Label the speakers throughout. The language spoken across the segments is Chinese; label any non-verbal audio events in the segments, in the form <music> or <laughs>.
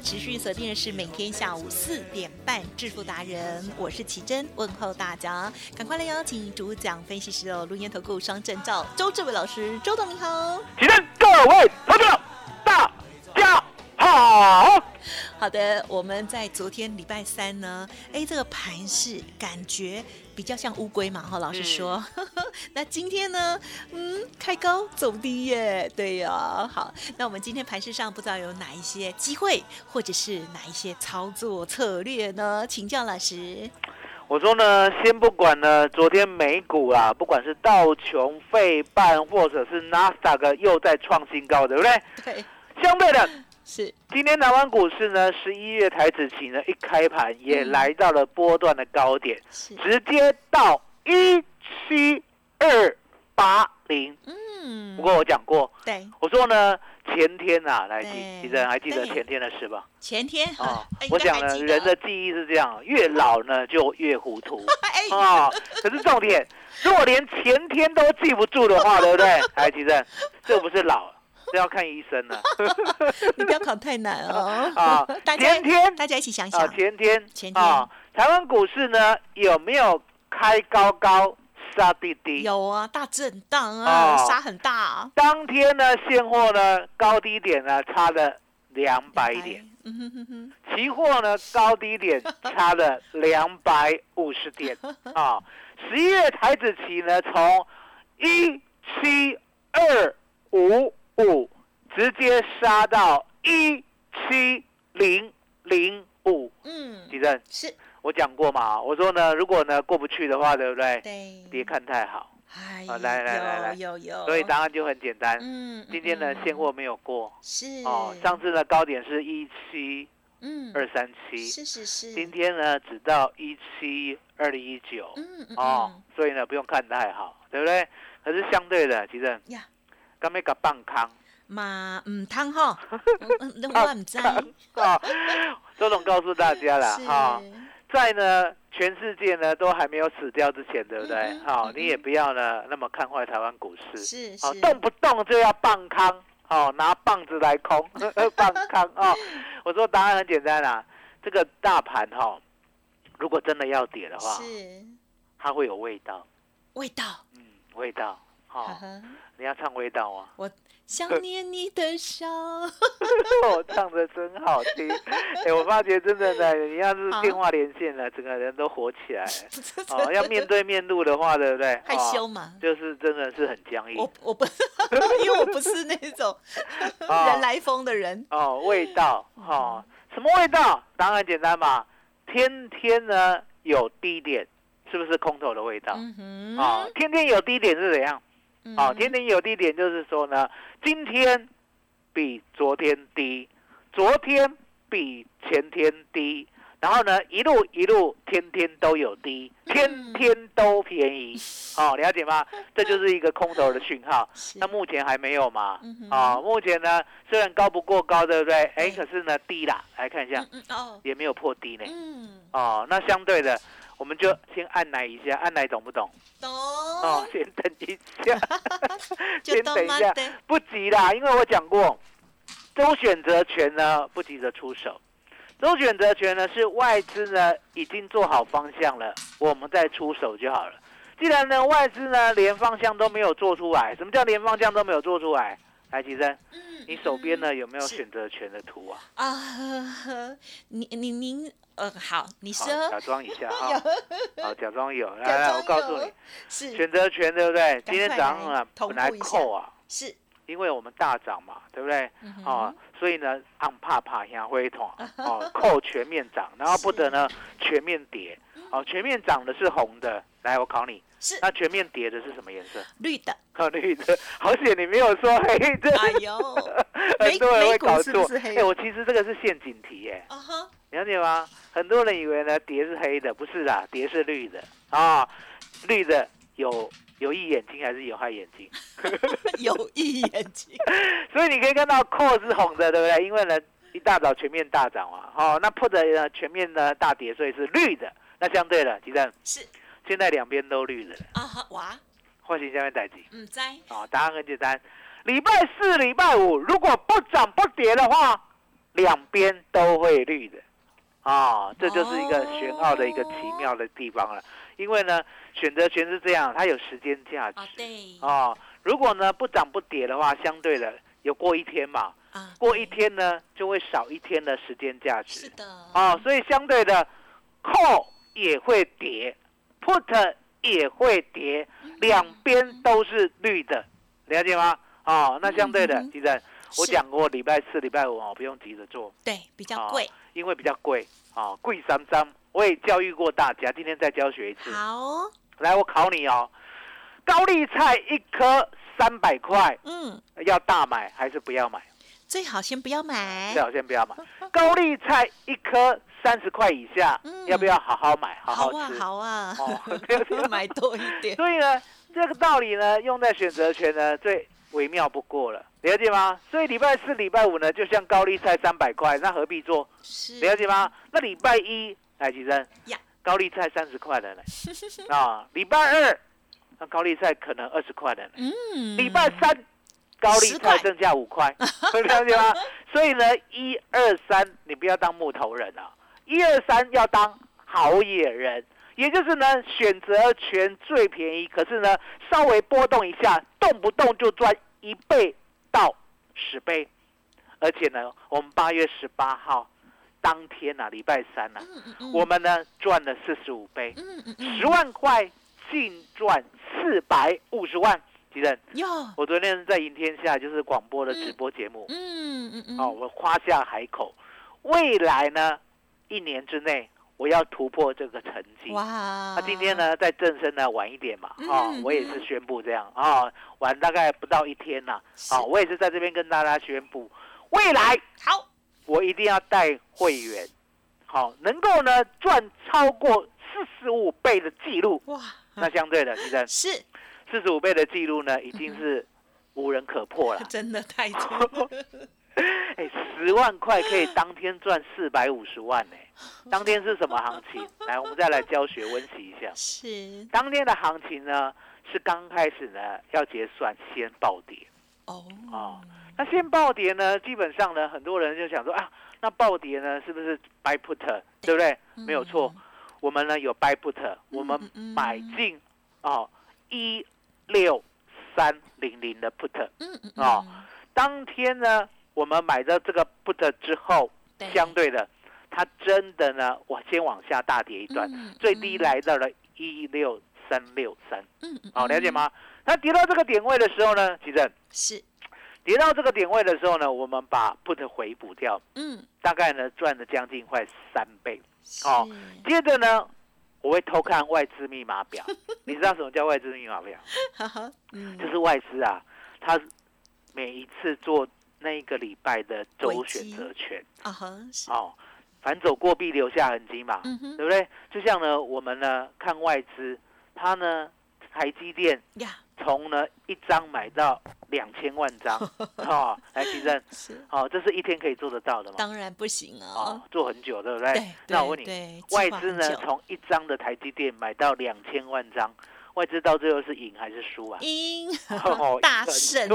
Speaker 1: 持续锁定的是每天下午四点半致富达人，我是奇珍，问候大家，赶快来邀请主讲分析师哦，录音投顾双证照周志伟老师，周董你好。
Speaker 2: 奇珍各位好
Speaker 1: 的，我们在昨天礼拜三呢，哎，这个盘是感觉比较像乌龟嘛，哈，老师说。<laughs> 那今天呢，嗯，开高走低耶，对呀、好，那我们今天盘市上不知道有哪一些机会，或者是哪一些操作策略呢？请教老师。
Speaker 2: 我说呢，先不管呢，昨天美股啊，不管是道琼、费半，或者是纳斯达克又在创新高，对不对？
Speaker 1: 对，
Speaker 2: 相对的，
Speaker 1: 是，
Speaker 2: 今天台湾股市呢，十一月台子期呢，一开盘也
Speaker 1: 嗯。
Speaker 2: 来到了波段的高点，
Speaker 1: 是，
Speaker 2: 直接到一七二八零。
Speaker 1: 嗯。
Speaker 2: 不过我讲过，
Speaker 1: 对，
Speaker 2: 我说呢，前天啊，来
Speaker 1: 对。
Speaker 2: 记，记得还记得前天的事吧？
Speaker 1: 前天
Speaker 2: 啊
Speaker 1: 哎，
Speaker 2: 我讲呢，人的记忆是这样，越老呢就越糊涂。<laughs>
Speaker 1: 哎，
Speaker 2: 啊。可是重点，如果连前天都记不住的话，对不对？哎，其实这不是老，<laughs> 这要看医生了 <laughs>
Speaker 1: 你不要考太难哦。<laughs>
Speaker 2: 啊
Speaker 1: 大。家
Speaker 2: 前天
Speaker 1: 大家一起想
Speaker 2: 啊，
Speaker 1: 想，
Speaker 2: 前天
Speaker 1: 前天
Speaker 2: 啊，台湾股市呢有没有开高高杀低低？
Speaker 1: 有啊，大震荡啊，
Speaker 2: 哦
Speaker 1: 杀很大啊，
Speaker 2: 当天呢，现货呢高低点呢差了两百点。期货呢高低点差了两百五十点啊。十一月台子期呢从一七二五五直接杀到一七零零五。
Speaker 1: 嗯，
Speaker 2: 地震，
Speaker 1: 是。
Speaker 2: 我讲过嘛，我说呢，如果呢过不去的话，对不对？
Speaker 1: 对，
Speaker 2: 别看太好，
Speaker 1: 哎，
Speaker 2: 啊来来来来
Speaker 1: 有有有，
Speaker 2: 所以答案就很简单。
Speaker 1: 嗯，
Speaker 2: 今天呢
Speaker 1: 嗯
Speaker 2: 现货没有过。
Speaker 1: 是。
Speaker 2: 哦，上次的高点是一七
Speaker 1: 嗯
Speaker 2: 二三七。
Speaker 1: 是是是，
Speaker 2: 今天呢，只到一七二零一九。
Speaker 1: 嗯嗯
Speaker 2: 哦
Speaker 1: 嗯，
Speaker 2: 所以呢不用看太好，对不对？可是相对的，其实
Speaker 1: 呀，
Speaker 2: 刚没个棒康
Speaker 1: 嘛嗯汤哈，嗯嗯那我唔知，
Speaker 2: 啊，周总告诉大家了 <laughs>
Speaker 1: 是。
Speaker 2: 哈，在呢全世界呢都还没有死掉之前，对不对？
Speaker 1: 嗯？嗯
Speaker 2: 好
Speaker 1: 嗯，
Speaker 2: 你也不要呢那么看坏台湾股市，好，
Speaker 1: 是是，
Speaker 2: 动不动就要棒康，哦，拿棒子来空棒康哦。我说答案很简单啦，这个大盘哈，如果真的要跌的话，
Speaker 1: 是。
Speaker 2: 它会有味道。
Speaker 1: 味道，
Speaker 2: 嗯，味道。哈、
Speaker 3: 呵
Speaker 2: 你要唱味道吗？<laughs>
Speaker 3: 我想念你的笑。
Speaker 2: 我 <laughs> 唱的真好听，<laughs> 哎、我发觉真的呢，你要是电话连线了，整个人都火起来了。哦，要面对面录的话，对不对？
Speaker 3: 害羞嘛
Speaker 2: 哦就是真的是很僵硬
Speaker 3: 我我不，因为我不是那种
Speaker 2: 哦
Speaker 3: 人来疯的人。
Speaker 2: 哦，味道哦，什么味道？当然简单嘛，天天呢有低点，是不是空头的味道？
Speaker 3: 嗯哼，
Speaker 2: 哦，天天有低点是怎样？哦，
Speaker 3: 嗯
Speaker 2: 天天有低点就是说呢，今天比昨天低，昨天比前天低，然后呢一路一路天天都有低，天天都便宜，<laughs> 哦，了解吗？这就是一个空头的讯号。<laughs> 那目前还没有嘛
Speaker 3: 嗯哼？
Speaker 2: 哦，目前呢虽然高不过高，对不对？哎，
Speaker 3: 对
Speaker 2: 可是呢低啦，来看一下
Speaker 3: 哦
Speaker 2: 也没有破低呢。
Speaker 3: 嗯，
Speaker 2: 哦，那相对的，我们就先按奶一下，按奶懂不懂？
Speaker 3: 懂
Speaker 2: 哦，先等一下，<laughs> 先等一下，不急啦，因为我讲过，周选择权呢不急着出手，周选择权呢是外资呢已经做好方向了，我们再出手就好了。既然呢外资呢连方向都没有做出来，什么叫连方向都没有做出来？来，吉生，
Speaker 3: 嗯
Speaker 2: 你手边呢有没有
Speaker 3: 是
Speaker 2: 选择权的图啊？
Speaker 3: 啊呵呵，你你您呃好，你
Speaker 2: 好，
Speaker 3: 说
Speaker 2: 假装一下 <laughs> 哈，好，假装有，来来，我告诉你，
Speaker 3: 是
Speaker 2: 选择权对不对？今天早上啊，本来扣啊，
Speaker 3: 是
Speaker 2: 因为我们大涨嘛，对不对？哦，所以呢，按怕怕向灰团 <laughs> 哦，扣全面涨，然后不得呢全面跌。哦，全面涨的是红的，来，我考你，
Speaker 3: 是
Speaker 2: 那全面跌的是什么颜色？
Speaker 3: 绿的，
Speaker 2: 哦，绿的。<laughs> 好险你没有说黑的，
Speaker 3: 哎呦，<laughs>
Speaker 2: 很多人会搞错哎，我其实这个是陷阱题，耶，
Speaker 3: 啊哈，
Speaker 2: 了解吗？很多人以为呢蝶是黑的，不是啦，蝶是绿的啊，绿的有有益眼睛还是有害眼睛？<laughs>
Speaker 3: 有益眼睛，
Speaker 2: 所以你可以看到 call 是红的，对不对？因为呢，一大早全面大涨嘛，哦，那 put 呢全面呢大跌，所以是绿的。那相对了，吉正，
Speaker 3: 是
Speaker 2: 现在两边都绿了，
Speaker 3: 啊哈，哇，
Speaker 2: 或许下面代机
Speaker 3: 唔知。
Speaker 2: 啊，答案很简单。礼拜四、礼拜五如果不涨不跌的话，两边都会绿的。啊，这就是一个玄奥的一个奇妙的地方了。因为呢，选择权是这样，它有时间价值。
Speaker 3: 啊，对。
Speaker 2: 哦，如果呢不涨不跌的话，相对的有过一天嘛，
Speaker 3: 啊，
Speaker 2: 过一天呢就会少一天的时间价值。
Speaker 3: 是的，
Speaker 2: 哦，所以相对的，call 也会跌，put 也会跌，两边都是绿的，了解吗？哦，那相对的，
Speaker 3: 嗯哼
Speaker 2: 其实我
Speaker 3: 是
Speaker 2: 讲过，礼拜四、礼拜五哦，不用急着做，
Speaker 3: 对比较
Speaker 2: 哦
Speaker 3: 贵，
Speaker 2: 因为比较贵哦，贵三张。我也教育过大家，今天再教学一次。
Speaker 3: 好，
Speaker 2: 来，我考你哦，高丽菜一颗三百块，
Speaker 3: 嗯，
Speaker 2: 要大买还是不要买？
Speaker 3: 最好先不要买。
Speaker 2: 最，好先不要买。高丽菜一颗三十块以下，
Speaker 3: 嗯。
Speaker 2: 要不要好好买，好
Speaker 3: 好啊
Speaker 2: 吃？
Speaker 3: 好啊，
Speaker 2: 哦 <laughs>
Speaker 3: 买多一点，
Speaker 2: 所以呢，这个道理呢，用在选择权呢，最微妙不过了，了解吗？所以礼拜四、礼拜五呢，就像高丽菜三百块，那何必做？
Speaker 3: 是。
Speaker 2: 了解吗？那礼拜一，来，吉生
Speaker 3: 呀，
Speaker 2: 高丽菜三十块的呢，<laughs> 啊，礼拜二，那高丽菜可能二十块的呢，
Speaker 3: 嗯，
Speaker 2: 礼拜三，高丽
Speaker 3: 10块。
Speaker 2: 菜增加五块，<laughs> 了解吗？所以呢，一二三，你不要当木头人啊，一二三要当好野人，也就是呢，选择权最便宜，可是呢，稍微波动一下，动不动就赚一倍到十倍，而且呢，我们八月十八号当天啊，礼拜三啊，
Speaker 3: 嗯嗯嗯。
Speaker 2: 我们呢赚了四十五倍，十万块净赚四百五十万，我昨天在赢天下就是广播的直播节目，
Speaker 3: 嗯嗯嗯，
Speaker 2: 哦，我夸下海口，未来呢一年之内我要突破这个成绩。
Speaker 3: 哇，
Speaker 2: 那今天？呢在正身呢晚一点嘛，哦
Speaker 3: 嗯，
Speaker 2: 我也是宣布这样。啊、哦，晚大概不到一天呐，
Speaker 3: 是。
Speaker 2: 啊、我也是在这边跟大家宣布，未来
Speaker 3: 好，
Speaker 2: 我一定要带会员，好、能够呢赚超过四十五倍的记录。
Speaker 3: 哇，
Speaker 2: 那相对的，其实
Speaker 3: 是
Speaker 2: 四十五倍的记录呢，已经是无人可破了。<laughs>
Speaker 3: 真的太多，<laughs>
Speaker 2: 哎，十万块可以当天赚四百五十万呢、<laughs> 当天是什么行情？来，我们再来教学温习一下。
Speaker 3: 是
Speaker 2: 当天的行情呢，是刚开始呢要结算先暴跌。
Speaker 3: 哦
Speaker 2: 哦那先暴跌呢，基本上呢，很多人就想说啊，那暴跌呢是不是 buy put，对不对？没有错，我们呢有 buy put，我们
Speaker 3: 嗯嗯
Speaker 2: 买进哦一六三零零的 put
Speaker 3: 嗯嗯
Speaker 2: 哦
Speaker 3: 嗯，
Speaker 2: 当天呢，我们买的这个 put 之后，
Speaker 3: 对。
Speaker 2: 相对的，它真的呢，我先往下大跌一段，
Speaker 3: 嗯
Speaker 2: 最低来到了一六三六三，
Speaker 3: 嗯嗯，
Speaker 2: 好，了解
Speaker 3: 嗯？
Speaker 2: 吗？它跌到这个点位的时候呢，其实
Speaker 3: 是，
Speaker 2: 跌到这个点位的时候呢，我们把 put 回补掉，
Speaker 3: 嗯，
Speaker 2: 大概呢赚了将近快三倍。
Speaker 3: 是。
Speaker 2: 哦接着呢，我会偷看外资密码表，<laughs> 你知道什么叫外资密码表？就是外资啊，它每一次做那一个礼拜的周
Speaker 3: 危
Speaker 2: 选
Speaker 3: 机
Speaker 2: 择权。
Speaker 3: 啊哈，是，
Speaker 2: 哦，反走过必留下痕迹嘛，
Speaker 3: 嗯，
Speaker 2: 对不对？就像呢，我们呢看外资，它呢台积电
Speaker 3: 呀，
Speaker 2: 从呢一张买到两千万张，<laughs> 哦，来提升，
Speaker 3: 是，
Speaker 2: 哦，这是一天可以做得到的吗？
Speaker 3: 当然不行
Speaker 2: 哦
Speaker 3: 哦，，
Speaker 2: 做很久，对不对？
Speaker 3: 对，
Speaker 2: 那我问你，
Speaker 3: 对，
Speaker 2: 外资呢从一张的台积电买到两千万张，外资到最后是赢还是输啊？
Speaker 3: 赢
Speaker 2: 哦 <laughs>
Speaker 3: 大胜，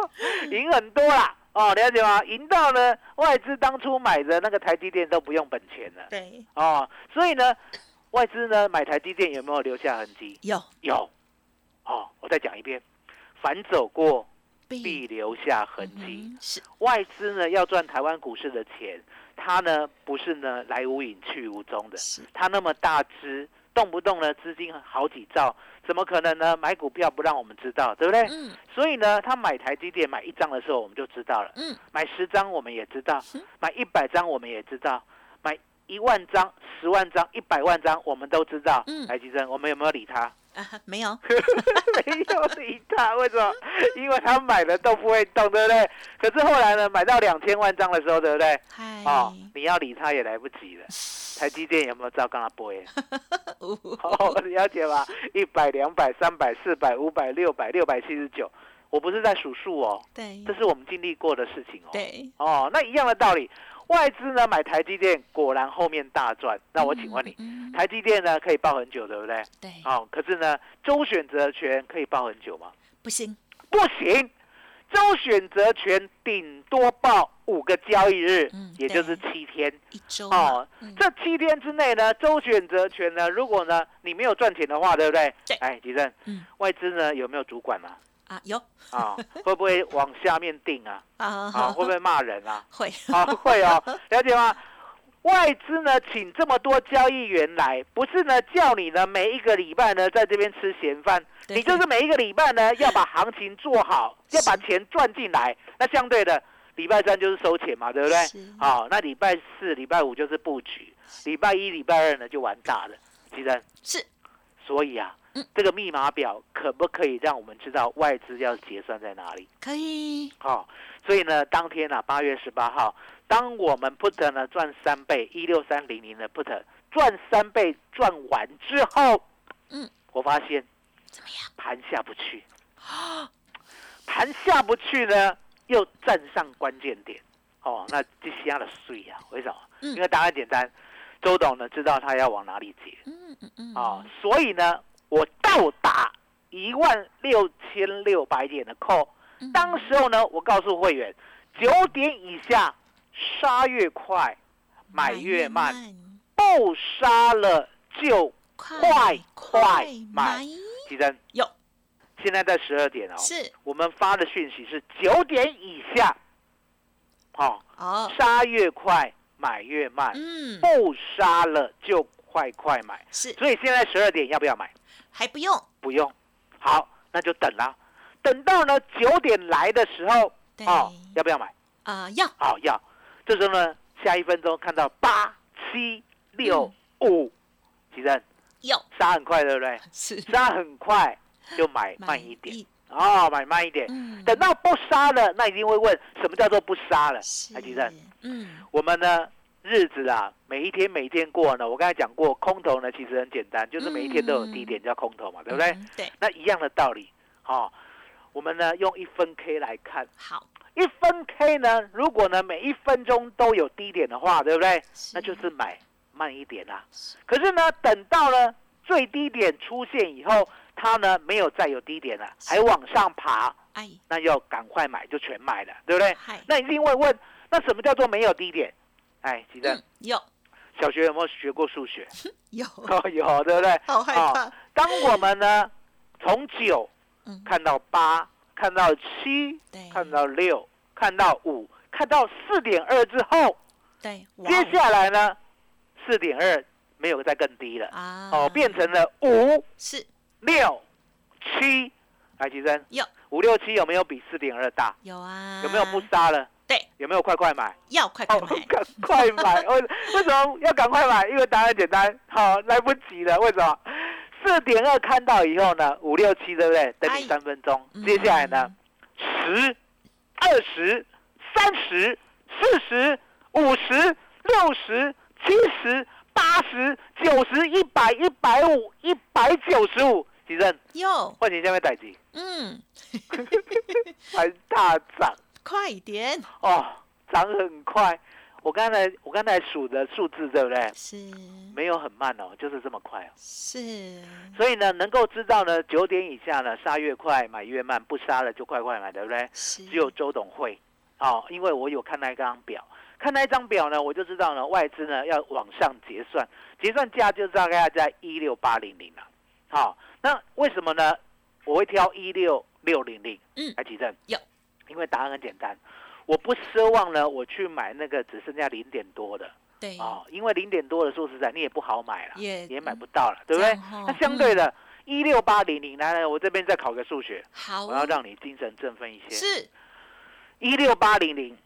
Speaker 3: <laughs>
Speaker 2: 赢很多啦。哦，了解吗？赢到呢，外资当初买的那个台积电都不用本钱了。
Speaker 3: 对，
Speaker 2: 哦，所以呢，外资呢买台积电有没有留下痕迹？
Speaker 3: 有
Speaker 2: 有。哦，我再讲一遍，反走过必留下痕迹。
Speaker 3: 嗯是，
Speaker 2: 外资呢要赚台湾股市的钱，它呢不是呢来无影去无踪的，
Speaker 3: 是，
Speaker 2: 它那么大只，动不动呢资金好几兆，怎么可能呢？买股票不让我们知道，对不对？
Speaker 3: 嗯。
Speaker 2: 所以呢，他买台积电买一张的时候，我们就知道了；
Speaker 3: 嗯，
Speaker 2: 买十张我们也知道
Speaker 3: 嗯，
Speaker 2: 买一百张我们也知道，买一万张、十万张、一百万张我们都知道。
Speaker 3: 嗯。
Speaker 2: 台积电，我们有没有理他？
Speaker 3: 啊，没有，<laughs>
Speaker 2: 没有理他，为什么？因为他买的都不会动，对不对？<laughs> 可是后来呢，买到两千万张的时候，对不对？
Speaker 3: 嗨，
Speaker 2: 哦，你要理他也来不及了。台积电有没有照跟他播？<laughs> 哦，了解吧？一百、两百、三百、四百、五百、六百、六百七十九，我不是在数数哦，
Speaker 3: 对
Speaker 2: 这是我们经历过的事情哦。
Speaker 3: 对，
Speaker 2: 哦，那一样的道理，外资呢买台积电，果然后面大赚。那我请问你，
Speaker 3: 嗯，
Speaker 2: 台积电呢可以抱很久，对不对？
Speaker 3: 对，
Speaker 2: 哦，可是呢，周选择权可以抱很久吗？
Speaker 3: 不行，
Speaker 2: 不行，周选择权顶多报五个交易日，
Speaker 3: 嗯
Speaker 2: 也就是七天。
Speaker 3: 一周
Speaker 2: 哦这七天之内呢，周选择权呢，如果呢你没有赚钱的话，对不对？
Speaker 3: 对
Speaker 2: 哎，吉正，
Speaker 3: 嗯
Speaker 2: 外资呢有没有主管嘛？
Speaker 3: 啊有
Speaker 2: 啊，会不会往下面定啊？<laughs>
Speaker 3: 啊
Speaker 2: 啊，会不会骂人啊？<laughs>
Speaker 3: 会
Speaker 2: 啊，会哦，<laughs> 了解吗？外资呢，请这么多交易员来，不是呢叫你呢每一个礼拜呢在这边吃闲饭，你就是每一个礼拜呢要把行情做好，要把钱赚进来。那相对的，礼拜三就是收钱嘛，对不对
Speaker 3: 是？
Speaker 2: 好，那礼拜四、礼拜五就是布局，礼拜一、礼拜二呢就完大了。其实，
Speaker 3: 是
Speaker 2: 所以啊
Speaker 3: 嗯，
Speaker 2: 这个密码表可不可以让我们知道外资要结算在哪里？
Speaker 3: 可以，
Speaker 2: 好、所以呢，当天啊，八月十八号，当我们 put 呢赚三倍，一六三零零的 put 赚三倍赚完之后，
Speaker 3: 嗯，
Speaker 2: 我发现
Speaker 3: 怎么样？
Speaker 2: 盘下不去，<gasps> 盘下不去呢，又站上关键点，哦，那这下的碎啊，为什么？
Speaker 3: 嗯。
Speaker 2: 因为答案简单，周董呢知道他要往哪里结，
Speaker 3: 嗯嗯嗯，
Speaker 2: 啊、所以呢，我到达一万六千六百点的扣。
Speaker 3: 嗯。
Speaker 2: 当时候呢，我告诉会员，九点以下杀越快，买越慢，不杀了就快快买。提升
Speaker 3: 有
Speaker 2: 现在在十二点哦，
Speaker 3: 是。
Speaker 2: 我们发的讯息是九点以下，哦，
Speaker 3: 哦，
Speaker 2: 杀越快，买越慢，
Speaker 3: 嗯，
Speaker 2: 不杀了就快快买。
Speaker 3: 是
Speaker 2: 所以现在十二点要不要买？
Speaker 3: 还不用，
Speaker 2: 不用。好，那就等啦。等到呢九点来的时候，哦，要不要买？
Speaker 3: 啊要
Speaker 2: 好，要。这时候呢，下一分钟看到八七六五，其实
Speaker 3: 有
Speaker 2: 杀很快，对不对？
Speaker 3: 是
Speaker 2: 杀很快就买慢一点，
Speaker 3: 一
Speaker 2: 哦，买慢一点。
Speaker 3: 嗯
Speaker 2: 等到不杀了，那一定会问什么叫做不杀了？
Speaker 3: 是
Speaker 2: 台积电，
Speaker 3: 嗯
Speaker 2: 我们呢日子啊，每一天每一天过呢，我刚才讲过，空头呢其实很简单，就是每一天都有低点叫空头嘛，对不对？
Speaker 3: 嗯对。
Speaker 2: 那一样的道理，好、我们呢用一分 K 来看，
Speaker 3: 好。
Speaker 2: 一分 K 呢，如果呢每一分钟都有低点的话，对不对？那就是买慢一点啦、可是呢，等到呢最低点出现以后，它呢没有再有低点了，还往上爬，
Speaker 3: 哎。
Speaker 2: 那要赶快买，就全买了，对不对？
Speaker 3: 嗨。
Speaker 2: 那一定会问，那什么叫做没有低点？哎，记得、
Speaker 3: 嗯有。
Speaker 2: 小学有没有学过数学？<laughs>
Speaker 3: 有。<laughs>
Speaker 2: 哦，有，对不对？
Speaker 3: 好害
Speaker 2: 哦
Speaker 3: 怕。
Speaker 2: 当我们呢从九
Speaker 3: 嗯。
Speaker 2: 看到八，看到七，
Speaker 3: 对，
Speaker 2: 看到六，看到五，看到四点二之后，
Speaker 3: 对，哇。
Speaker 2: 接下来呢，四点二没有再更低了，
Speaker 3: 啊，
Speaker 2: 哦，变成了五
Speaker 3: 是。
Speaker 2: 六七，来，吉珍，
Speaker 3: 有。
Speaker 2: 五六七有没有比四点二大？
Speaker 3: 有啊，
Speaker 2: 有没有不杀了？
Speaker 3: 对，
Speaker 2: 有没有快快买？
Speaker 3: 要快快
Speaker 2: 哦，
Speaker 3: 买，
Speaker 2: 赶快买！<laughs> 为为什么要赶快买？因为答案简单，好、来不及了。为什么？四点二看到以后呢，五六七对不对？等
Speaker 3: 哎
Speaker 2: 你三分钟。
Speaker 3: 嗯
Speaker 2: 接下来呢，十、二十、三十、四十、五十、六十、七十、八十、九十、一百、一百五、一百九十五。吉正，
Speaker 3: 有，
Speaker 2: 换你下面代机，
Speaker 3: 嗯，<laughs>
Speaker 2: 还大涨
Speaker 3: 快一点，
Speaker 2: 哦，涨很快。我刚才我刚才数的数字对不对？
Speaker 3: 是
Speaker 2: 没有很慢哦，就是这么快哦。
Speaker 3: 是，
Speaker 2: 所以呢，能够知道呢，九点以下呢，杀越快，买越慢，不杀了就快快买，对不对？
Speaker 3: 是，
Speaker 2: 只有周董会，哦，因为我有看那张表，看那一张表呢，我就知道呢，外资呢要往上结算，结算价就大概要在一六八零零了。好、那为什么呢？我会挑一六六零零，
Speaker 3: 嗯
Speaker 2: 来提正，
Speaker 3: 有，
Speaker 2: 因为答案很简单，我不奢望呢，我去买那个只剩下零点多的。
Speaker 3: 对，
Speaker 2: 哦，因为零点多的，说实在你也不好买了，
Speaker 3: 也
Speaker 2: 也买不到了，对不对？
Speaker 3: 哦？
Speaker 2: 那相对的，一六八零零，来来，我这边再考个数学，
Speaker 3: 好，
Speaker 2: 我要让你精神振奋一些。
Speaker 3: 是。
Speaker 2: 一六八零零，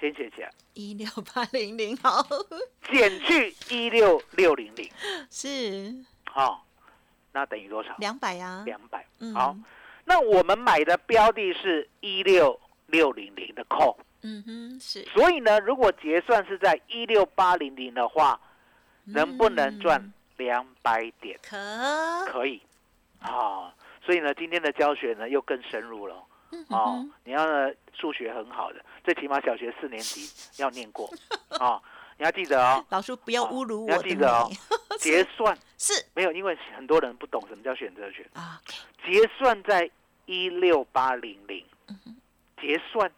Speaker 2: 先写起来，
Speaker 3: 一六八零零，好，
Speaker 2: 减去一六六零零，<laughs>
Speaker 3: 是。
Speaker 2: 好，那等于多少？
Speaker 3: 两百呀，
Speaker 2: 两百。
Speaker 3: 嗯。
Speaker 2: 好，那我们买的标的是一六六零零的 call，
Speaker 3: 嗯哼，是。
Speaker 2: 所以呢，如果结算是在一六八零零的话，能不能赚
Speaker 3: 嗯
Speaker 2: 两百点？
Speaker 3: 可，
Speaker 2: 可以，啊、所以呢，今天的教学呢又更深入了。
Speaker 3: 嗯
Speaker 2: 哦，你要呢数学很好的，最起码小学四年级要念过。哦，<laughs> 你要记得哦，
Speaker 3: 老师不要侮辱我要
Speaker 2: 记得哦。
Speaker 3: 美，<laughs>
Speaker 2: 结算。
Speaker 3: 是。
Speaker 2: 没有，因为很多人不懂什么叫选择权，
Speaker 3: 啊，
Speaker 2: 结算在一六八零零，结算，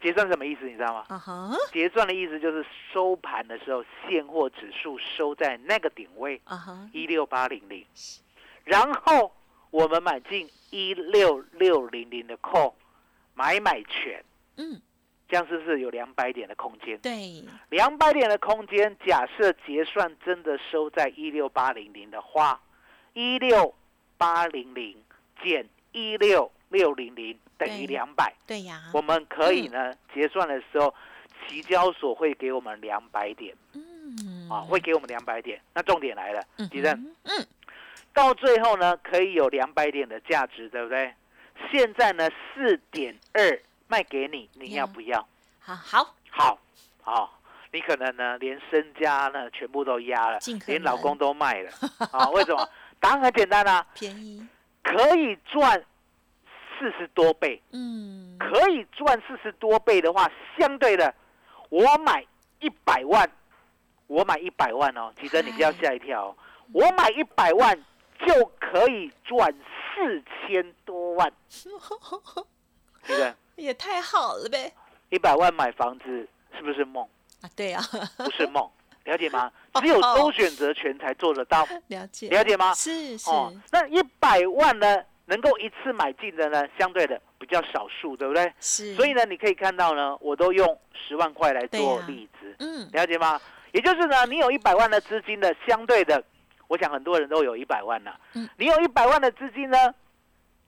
Speaker 2: 结算什么意思你知道吗？
Speaker 3: 啊哈，
Speaker 2: 结算的意思就是收盘的时候，现货指数收在那个点位。
Speaker 3: 啊哈，
Speaker 2: 一六八零零，然后我们买进一六六零零的 call，买买权，
Speaker 3: 嗯，
Speaker 2: 这样是不是有两百点的空间？
Speaker 3: 对，
Speaker 2: 两百点的空间，假设结算真的收在一六八零零的话，一六八零零减一六六零零等于
Speaker 3: 对。
Speaker 2: 两百。
Speaker 3: 对呀，
Speaker 2: 我们可以呢，结算的时候，期交所会给我们两百点。
Speaker 3: 嗯，
Speaker 2: 啊，会给我们两百点。那重点来了，
Speaker 3: 嗯
Speaker 2: 吉正，
Speaker 3: 哼，嗯，
Speaker 2: 到最后呢，可以有两百点的价值，对不对？现在呢，四点二卖给你，你要不要？
Speaker 3: 好好，
Speaker 2: 好，好，你可能呢，连身家呢全部都压了连老公都卖了。<laughs> 啊？为什么？答案很简单啊，
Speaker 3: 便宜，
Speaker 2: 可以赚四十多倍，
Speaker 3: 嗯，
Speaker 2: 可以赚四十多倍的话，相对的，我买一百万，我买一百万哦，其实你不要吓一跳哦，我买一百万就可以赚四千多万，对不对？
Speaker 3: 也太好了呗，
Speaker 2: 一百万买房子是不是梦？
Speaker 3: 啊，对呀，
Speaker 2: 不是梦，<laughs> 了解吗？只有周选择权才做得到，<laughs>
Speaker 3: 了解，
Speaker 2: 了解吗？
Speaker 3: 是是，
Speaker 2: 哦，那一百万呢，能够一次买进的呢，相对的比较少数，对不对？
Speaker 3: 是，
Speaker 2: 所以呢，你可以看到呢，我都用十万块来做例子，
Speaker 3: 嗯，
Speaker 2: 了解吗？也就是呢，你有一百万的资金的，相对的，我想很多人都有一百万了。
Speaker 3: 嗯
Speaker 2: 你有一百万的资金呢，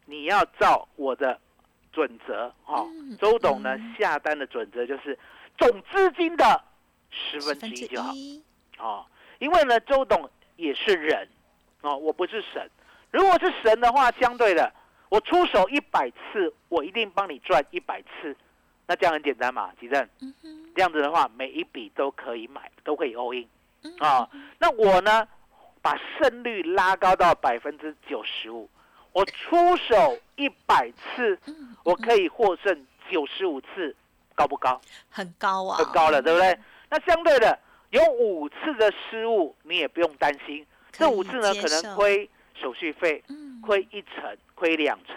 Speaker 2: 你要照我的准则哦。
Speaker 3: 嗯
Speaker 2: 周董呢、
Speaker 3: 嗯
Speaker 2: 下单的准则就是总资金的十分之一就好。哦，因为呢，周董也是人哦，我不是神。如果是神的话，相对的，我出手一百次，我一定帮你赚一百次。那这样很简单嘛，吉正。这样子的话，每一笔都可以买，都可以 all in
Speaker 3: 嗯
Speaker 2: 啊、那我呢，把胜率拉高到百分之九十五，我出手一百次，
Speaker 3: 嗯
Speaker 2: 我可以获胜九十五次，高不高？
Speaker 3: 很高啊，
Speaker 2: 很高了，对不对？那相对的，有五次的失误，你也不用担心。这五次呢，可能亏手续费，
Speaker 3: 嗯，
Speaker 2: 亏一成，亏两成，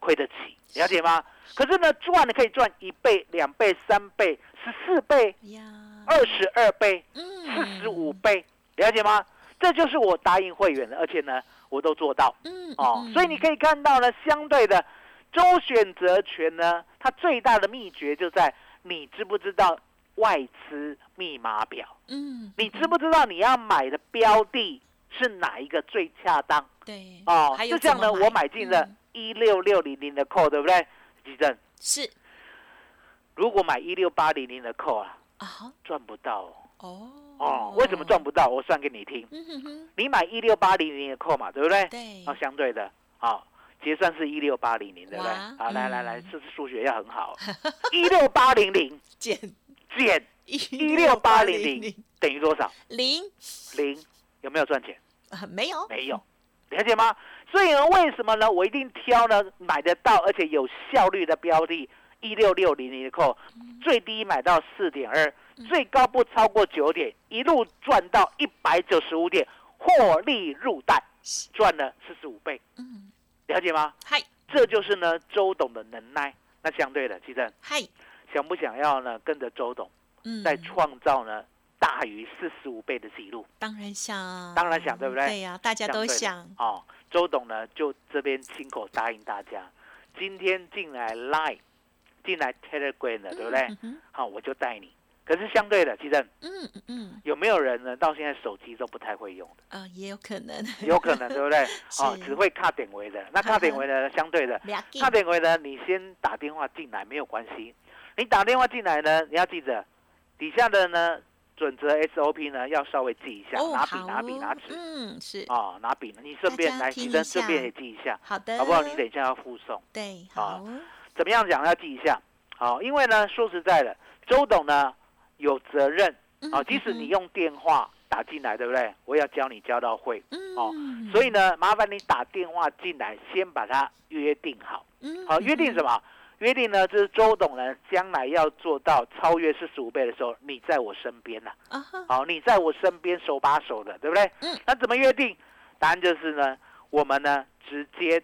Speaker 2: 亏得起，了解吗？可是呢，赚的可以赚一倍、两倍、三倍、十四倍、二十二倍、
Speaker 3: 嗯，
Speaker 2: 四十五倍，了解吗？这就是我答应会员的，而且呢，我都做到。
Speaker 3: 嗯
Speaker 2: 哦。
Speaker 3: 嗯
Speaker 2: 所以你可以看到呢，相对的周选择权呢，它最大的秘诀就在你知不知道外资密码表，
Speaker 3: 嗯，
Speaker 2: 你知不知道你要买的标的是哪一个最恰当？
Speaker 3: 对
Speaker 2: 哦？就像呢，我买进了
Speaker 3: 嗯。
Speaker 2: 一六六零零的扣，对不对？吉正，
Speaker 3: 是。
Speaker 2: 如果买一六八零零的扣啊，
Speaker 3: 啊
Speaker 2: 赚不到哦。为什么赚不到？我算给你听。
Speaker 3: 嗯哼哼，
Speaker 2: 你买一六八零零的扣嘛，对不对？
Speaker 3: 对
Speaker 2: 啊，相对的，啊，结算是一六八零零，对不对？
Speaker 3: 哇
Speaker 2: 好，来来来
Speaker 3: 嗯，
Speaker 2: 这是数学要很好。<laughs> 一六八零零
Speaker 3: 减
Speaker 2: 减
Speaker 3: 一
Speaker 2: 一六八零零等于多少？
Speaker 3: 零
Speaker 2: 零，有没有赚钱？
Speaker 3: 啊没有
Speaker 2: 没有，了解吗？所以呢，为什么呢？我一定挑呢买得到而且有效率的标的，一六六零零的扣，最低买到四点二，最高不超过九点，一路赚到一百九十五点，获利入袋，赚了四十五倍，
Speaker 3: 嗯
Speaker 2: 了解吗？
Speaker 3: 嗨
Speaker 2: 这就是呢周董的能耐。那相对的，其实
Speaker 3: 嗨
Speaker 2: 想不想要呢跟着周董
Speaker 3: 嗯
Speaker 2: 再创造呢大于四十五倍的记录？
Speaker 3: 当然想
Speaker 2: 当然想对不对
Speaker 3: 对呀大家都想
Speaker 2: 哦，周董呢就这边亲口答应大家，今天进来 Line，进来 Telegram 的，对不对？好、我就带你。可是相对的，其实
Speaker 3: 嗯嗯嗯
Speaker 2: 有没有人呢到现在手机都不太会用的？
Speaker 3: 呃也有可能
Speaker 2: 有可能，对不对？<laughs> 哦，只会卡点位的。那卡点位的相对的，卡点位呢，你先打电话进来没有关系。你打电话进来呢，你要记得底下的呢准则 SOP 呢要稍微记一下，
Speaker 3: 哦
Speaker 2: 拿笔
Speaker 3: 好
Speaker 2: 拿笔拿纸。
Speaker 3: 嗯是
Speaker 2: 啊、拿笔，你顺便来，
Speaker 3: 大家听一
Speaker 2: 其实顺便也记一下，
Speaker 3: 好的
Speaker 2: 好不好？你等一下要附送，
Speaker 3: 对
Speaker 2: 好
Speaker 3: 好
Speaker 2: 怎么样讲要记一下。好，因为呢，说实在的，周董呢有责任
Speaker 3: 嗯
Speaker 2: 啊，即使你用电话打进来，对不对？我要教你教到会哦。
Speaker 3: 嗯
Speaker 2: 所以呢，麻烦你打电话进来，先把它约定好。
Speaker 3: 嗯
Speaker 2: 好，约定什么？约定呢，就是周董呢，将来要做到超越四十五倍的时候，你在我身边呐、
Speaker 3: 啊哈
Speaker 2: 好，你在我身边手把手的，对不对？
Speaker 3: 嗯。
Speaker 2: 那怎么约定？答案就是呢，我们呢直接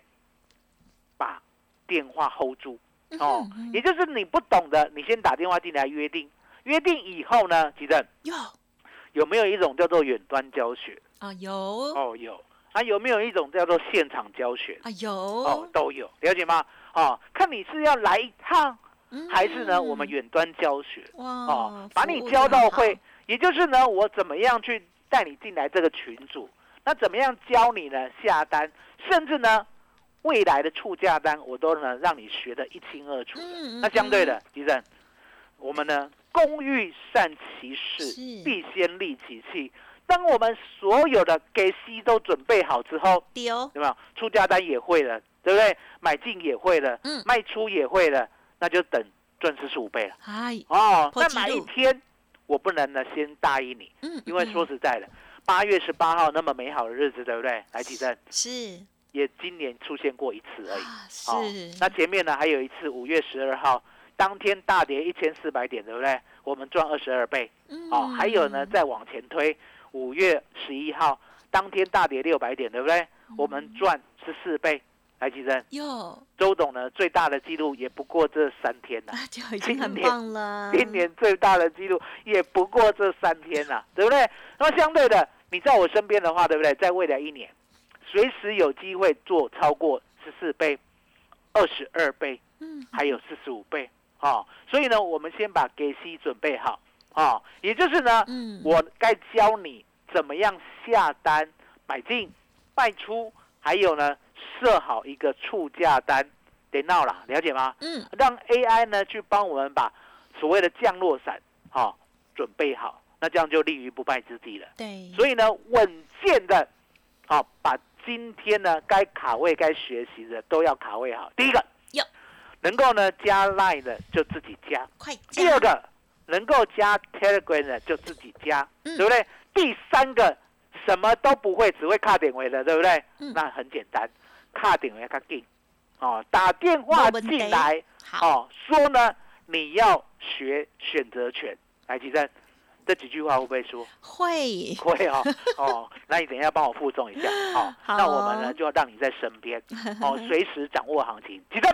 Speaker 2: 把电话 hold 住哦，
Speaker 3: 嗯
Speaker 2: 也就是你不懂的，你先打电话进来约定。约定以后呢，吉正
Speaker 3: 有
Speaker 2: 有没有一种叫做远端教学？
Speaker 3: 啊有
Speaker 2: 哦，有。啊，有没有一种叫做现场教学？
Speaker 3: 啊有
Speaker 2: 哦，都有，了解吗？哦，看你是要来一趟，还是呢我们远端教学？
Speaker 3: 哇
Speaker 2: 哦，把你教到会，也就是呢，我怎么样去带你进来这个群组？那怎么样教你呢下单？甚至呢，未来的出价单我都能让你学得一清二楚的。
Speaker 3: 嗯
Speaker 2: 那相对的，吉正，我们呢，工欲善其事，必先利其器。当我们所有的给息都准备好之后，
Speaker 3: 有
Speaker 2: 没有？出价单也会了，对不对？买进也会了，
Speaker 3: 嗯
Speaker 2: 卖出也会了，那就等赚四十五倍了。
Speaker 3: 嗨
Speaker 2: 哦，那哪一天我不能呢先答应你？
Speaker 3: 嗯
Speaker 2: 因为说实在的，八月十八号那么美好的日子，对不对？来几阵
Speaker 3: 是
Speaker 2: 也今年出现过一次而已。
Speaker 3: 啊
Speaker 2: 哦，
Speaker 3: 是
Speaker 2: 那前面呢还有一次五月十二号当天大跌一千四百点，对不对？我们赚二十二倍。哦，还有呢，
Speaker 3: 嗯
Speaker 2: 再往前推，五月十一号当天大跌六百点，对不对？我们赚十四倍。来，吉珍，
Speaker 3: 有
Speaker 2: 周董呢最大的记录也不过这三天呐、
Speaker 3: 啊就已经很棒了
Speaker 2: 今年最大的记录也不过这三天呐、对不对？那么相对的，你在我身边的话，对不对？在未来一年，随时有机会做超过十四倍、二十二倍，
Speaker 3: 嗯
Speaker 2: 还有四十五倍，哦，所以呢，我们先把给息准备好，哦，也就是呢，
Speaker 3: 嗯
Speaker 2: 我该教你怎么样下单、买进、卖出，还有呢，设好一个促价单，得闹了，了解吗？
Speaker 3: 嗯
Speaker 2: 让 AI 呢去帮我们把所谓的降落伞，哦、准备好，那这样就立于不败之地了。
Speaker 3: 对
Speaker 2: 所以呢，稳健的，好、把今天呢该卡位、该学习的都要卡位好。第一个
Speaker 3: 有，
Speaker 2: 能够呢加 Line 的就自己加；
Speaker 3: 快
Speaker 2: 第二个，能够加 Telegram 的就自己加，
Speaker 3: 嗯。
Speaker 2: 对不对？第三个，什么都不会，只会卡点位的，对不对？
Speaker 3: 嗯。
Speaker 2: 那很简单，卡点位卡进，哦，打电话进来，哦，说呢你要学选择权，来，吉生，这几句话会不会说？
Speaker 3: 会。
Speaker 2: 会哦，<laughs> 哦，那你等一下帮我附送一下，哦，<laughs>
Speaker 3: 好。
Speaker 2: 那我们呢就要让你在身边，哦，<laughs> 随时掌握行情，记得，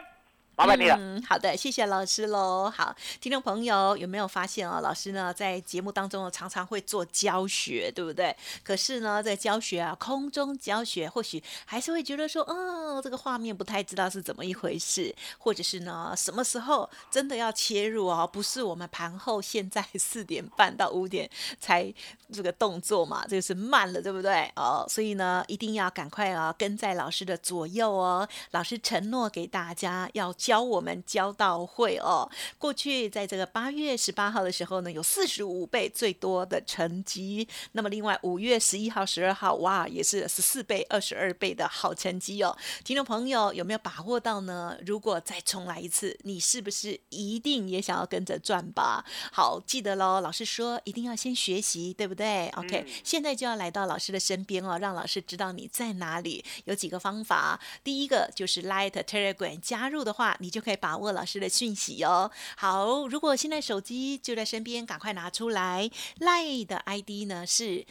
Speaker 2: 麻烦你了。
Speaker 3: 嗯，好的，谢谢老师喽。好，听众朋友有没有发现哦？老师呢在节目当中常常会做教学，对不对？可是呢，在教学啊，空中教学，或许还是会觉得说，哦，这个画面不太知道是怎么一回事，或者是呢，什么时候真的要切入哦？不是我们盘后现在四点半到五点才这个动作嘛，这个是慢了，对不对？哦，所以呢，一定要赶快啊，跟在老师的左右哦。老师承诺给大家要教我们教到会哦。过去在这个八月十八号的时候呢，有四十五倍最多的成绩。那么另外五月十一号、十二号，哇，也是十四倍、二十二倍的好成绩哦。听众朋友有没有把握到呢？如果再重来一次，你是不是一定也想要跟着赚吧？好，记得喽，老师说一定要先学习，对不对？OK，、
Speaker 2: 嗯
Speaker 3: 现在就要来到老师的身边哦，让老师知道你在哪里。有几个方法，第一个就是 Light Telegram 加入的话，你就可以把握老师的讯息哦。好，如果现在手机就在身边，赶快拿出来。lie 的 ID 呢是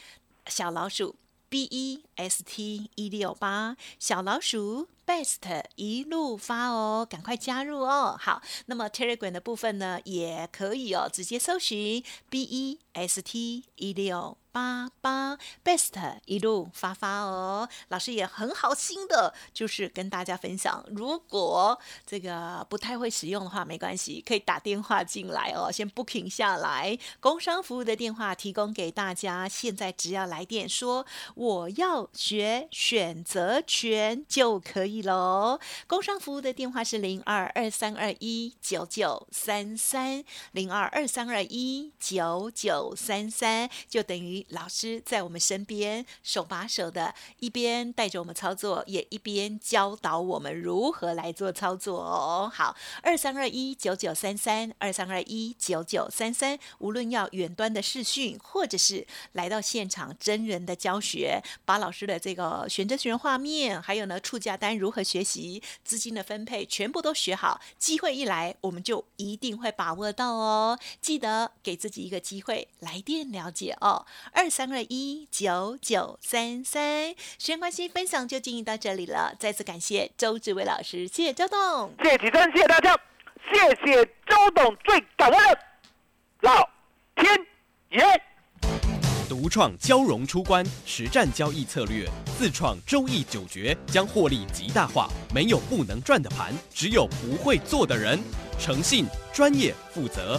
Speaker 3: 小老鼠 B E S T 一六八，小老鼠 Best 一路发哦，赶快加入哦。好，那么 Telegram 的部分呢，也可以哦，直接搜寻 B E S T 一六。八八 best 一路发发哦，老师也很好心的，就是跟大家分享，如果这个不太会使用的话，没关系，可以打电话进来哦，先 booking 下来，工商服务的电话提供给大家，现在只要来电说我要学选择权就可以喽。工商服务的电话是零二二三二一九九三三零二二三二一九九三三，就等于老师在我们身边手把手的，一边带着我们操作，也一边教导我们如何来做操作哦。好，二三二一九九三三，二三二一九九三三，无论要远端的视讯，或者是来到现场真人的教学，把老师的这个选择权画面，还有呢出价单如何学习，资金的分配，全部都学好，机会一来，我们就一定会把握到哦。记得给自己一个机会，来电了解哦。二三二一九九三三，时间关系，分享就进行到这里了。再次感谢周志伟老师，谢谢周董。
Speaker 2: 谢谢谢谢大家，谢谢周董，最感恩的老天爷。
Speaker 4: 独创交融出关实战交易策略，自创周易九诀，将获利极大化。没有不能赚的盘，只有不会做的人。诚信、专业、负责，